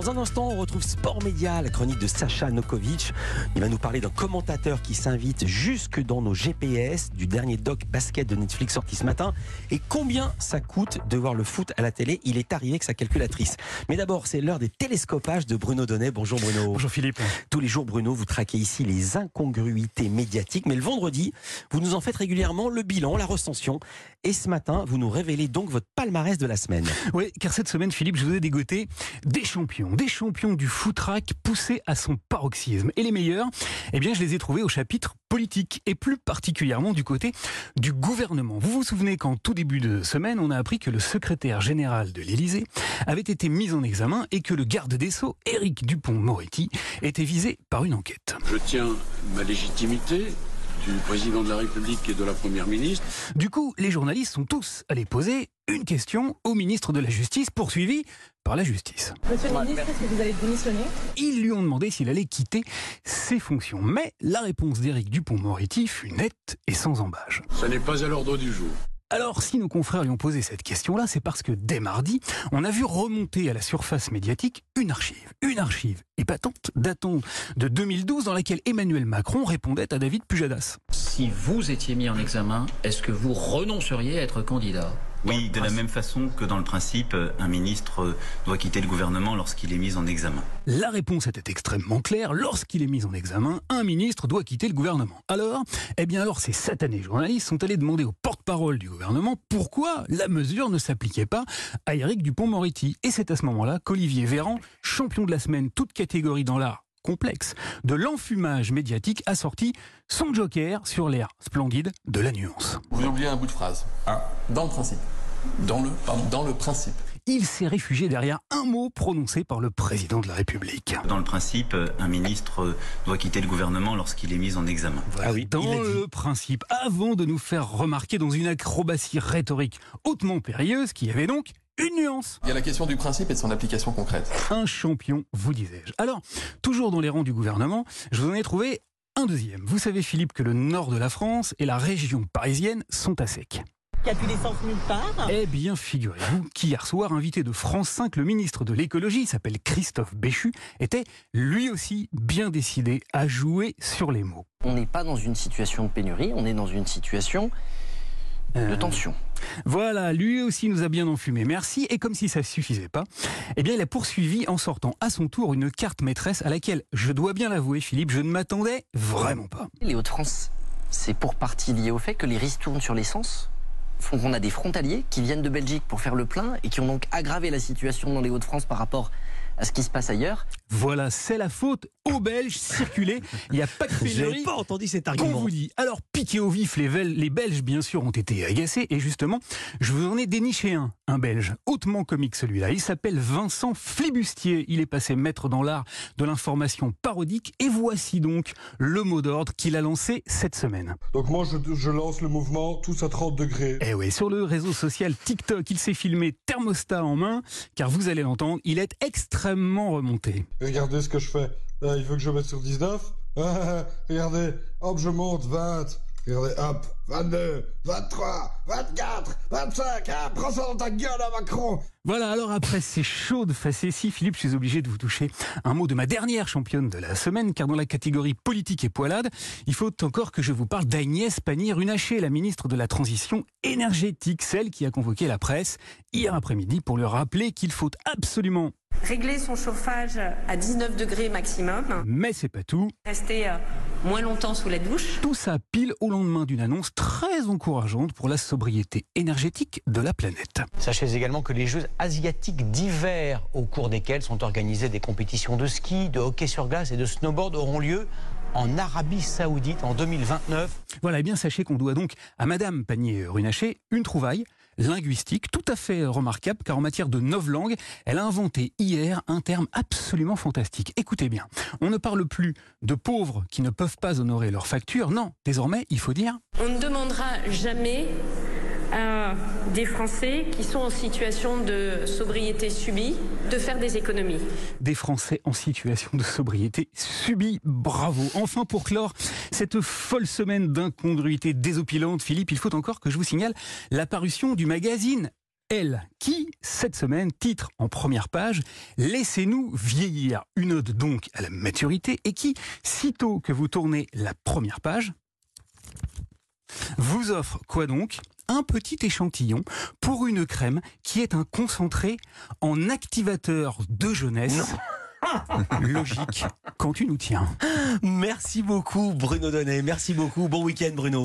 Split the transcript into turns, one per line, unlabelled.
Dans un instant, on retrouve Sport Média, la chronique de Sacha Nokovic. Il va nous parler d'un commentateur qui s'invite jusque dans nos GPS du dernier doc basket de Netflix sorti ce matin. Et combien ça coûte de voir le foot à la télé? Il est arrivé avec sa calculatrice. Mais d'abord, c'est l'heure des télescopages de Bruno Donnet. Bonjour Bruno.
Bonjour Philippe.
Tous les jours, Bruno, vous traquez ici les incongruités médiatiques. Mais le vendredi, vous nous en faites régulièrement le bilan, la recension. Et ce matin, vous nous révélez donc votre palmarès de la semaine.
Oui, car cette semaine, Philippe, je vous ai dégoté des champions, des champions du footrack poussés à son paroxysme. Et les meilleurs, eh bien, je les ai trouvés au chapitre politique et plus particulièrement du côté du gouvernement. Vous vous souvenez qu'en tout début de semaine, on a appris que le secrétaire général de l'Élysée avait été mis en examen et que le garde des Sceaux, Éric Dupont-Moretti, était visé par une enquête.
Je tiens ma légitimité du président de la République et de la Première ministre.
Du coup, les journalistes sont tous allés poser une question au ministre de la Justice, poursuivi par la justice.
Monsieur le ministre, est-ce que vous allez démissionner
Ils lui ont demandé s'il allait quitter ses fonctions. Mais la réponse d'Éric Dupont-Moretti fut nette et sans embâge.
Ça n'est pas à l'ordre du jour.
Alors, si nos confrères lui ont posé cette question-là, c'est parce que dès mardi, on a vu remonter à la surface médiatique une archive. Une archive épatante datant de 2012 dans laquelle Emmanuel Macron répondait à David Pujadas.
Si vous étiez mis en examen, est-ce que vous renonceriez à être candidat?
Oui, de la même façon que dans le principe, un ministre doit quitter le gouvernement lorsqu'il est mis en examen.
La réponse était extrêmement claire. Lorsqu'il est mis en examen, un ministre doit quitter le gouvernement. Alors, eh bien alors, ces satanés journalistes sont allés demander au porte-parole du gouvernement pourquoi la mesure ne s'appliquait pas à Éric Dupont-Moretti. Et c'est à ce moment-là qu'Olivier Véran, champion de la semaine, toute catégorie dans l'art, complexe de l'enfumage médiatique a sorti son joker sur l'air splendide de la nuance.
Vous oubliez un bout de phrase.
Ah.
Dans le principe.
Dans le, pardon.
Dans le principe.
Il s'est réfugié derrière un mot prononcé par le président de la République.
Dans le principe, un ministre doit quitter le gouvernement lorsqu'il est mis en examen.
Voilà, ah oui, dans le principe, avant de nous faire remarquer dans une acrobatie rhétorique hautement périlleuse qui avait donc une nuance.
Il y a la question du principe et de son application concrète.
Un champion, vous disais-je. Alors, toujours dans les rangs du gouvernement, je vous en ai trouvé un deuxième. Vous savez, Philippe, que le nord de la France et la région parisienne sont à sec.
Qui a plus d'essence nulle part
Eh bien, figurez-vous qu'hier soir, invité de France 5, le ministre de l'écologie, s'appelle Christophe Béchu, était lui aussi bien décidé à jouer sur les mots.
On n'est pas dans une situation de pénurie, on est dans une situation de tension.
Voilà, lui aussi nous a bien enfumé. Merci. Et comme si ça ne suffisait pas, eh bien, il a poursuivi en sortant à son tour une carte maîtresse à laquelle, je dois bien l'avouer, Philippe, je ne m'attendais vraiment pas.
Les Hauts-de-France, c'est pour partie lié au fait que les ristournes sur l'essence font qu'on a des frontaliers qui viennent de Belgique pour faire le plein et qui ont donc aggravé la situation dans les Hauts-de-France par rapport à ce qui se passe ailleurs.
Voilà, c'est la faute aux Belges circuler. Il n'y a pas de pénurie.
pas entendu cet argument.
On vous dit. Alors, piqué au vif, les, les Belges, bien sûr, ont été agacés. Et justement, je vous en ai déniché un, un Belge, hautement comique celui-là. Il s'appelle Vincent Flibustier. Il est passé maître dans l'art de l'information parodique. Et voici donc le mot d'ordre qu'il a lancé cette semaine.
Donc moi, je, je, lance le mouvement tous à 30 degrés.
Eh oui, sur le réseau social TikTok, il s'est filmé thermostat en main, car vous allez l'entendre, il est extrêmement remonté.
Regardez ce que je fais. Là, il veut que je mette sur 19. regardez, hop, je monte 20. Regardez, hop, 22, 23, 24, 25, hein, prends ça dans ta gueule, hein, Macron
Voilà, alors après ces chaudes facéties, Philippe, je suis obligé de vous toucher un mot de ma dernière championne de la semaine, car dans la catégorie politique et poilade, il faut encore que je vous parle d'Agnès Pannier-Runacher, la ministre de la Transition énergétique, celle qui a convoqué la presse hier après-midi pour lui rappeler qu'il faut absolument
régler son chauffage à 19 degrés maximum.
Mais c'est pas tout.
Rester euh, moins longtemps sous la douche.
Tout ça pile au lendemain d'une annonce très encourageante pour la sobriété énergétique de la planète.
Sachez également que les Jeux asiatiques d'hiver, au cours desquels sont organisées des compétitions de ski, de hockey sur glace et de snowboard, auront lieu en Arabie Saoudite en 2029.
Voilà, et bien sachez qu'on doit donc à Madame Panier-Runacher une trouvaille linguistique tout à fait remarquable car en matière de langues, elle a inventé hier un terme absolument fantastique. Écoutez bien, on ne parle plus de pauvres qui ne peuvent pas honorer leurs factures, non, désormais il faut dire...
On ne demandera jamais des Français qui sont en situation de sobriété subie de faire des économies.
Des Français en situation de sobriété subie, bravo. Enfin, pour clore cette folle semaine d'incongruité désopilante, Philippe, il faut encore que je vous signale l'apparition du magazine Elle, qui, cette semaine, titre en première page Laissez-nous vieillir. Une ode donc à la maturité et qui, sitôt que vous tournez la première page, vous offre quoi donc? Un petit échantillon pour une crème qui est un concentré en activateur de jeunesse. Logique quand tu nous tiens.
Merci beaucoup Bruno Donnet, merci beaucoup. Bon week-end Bruno.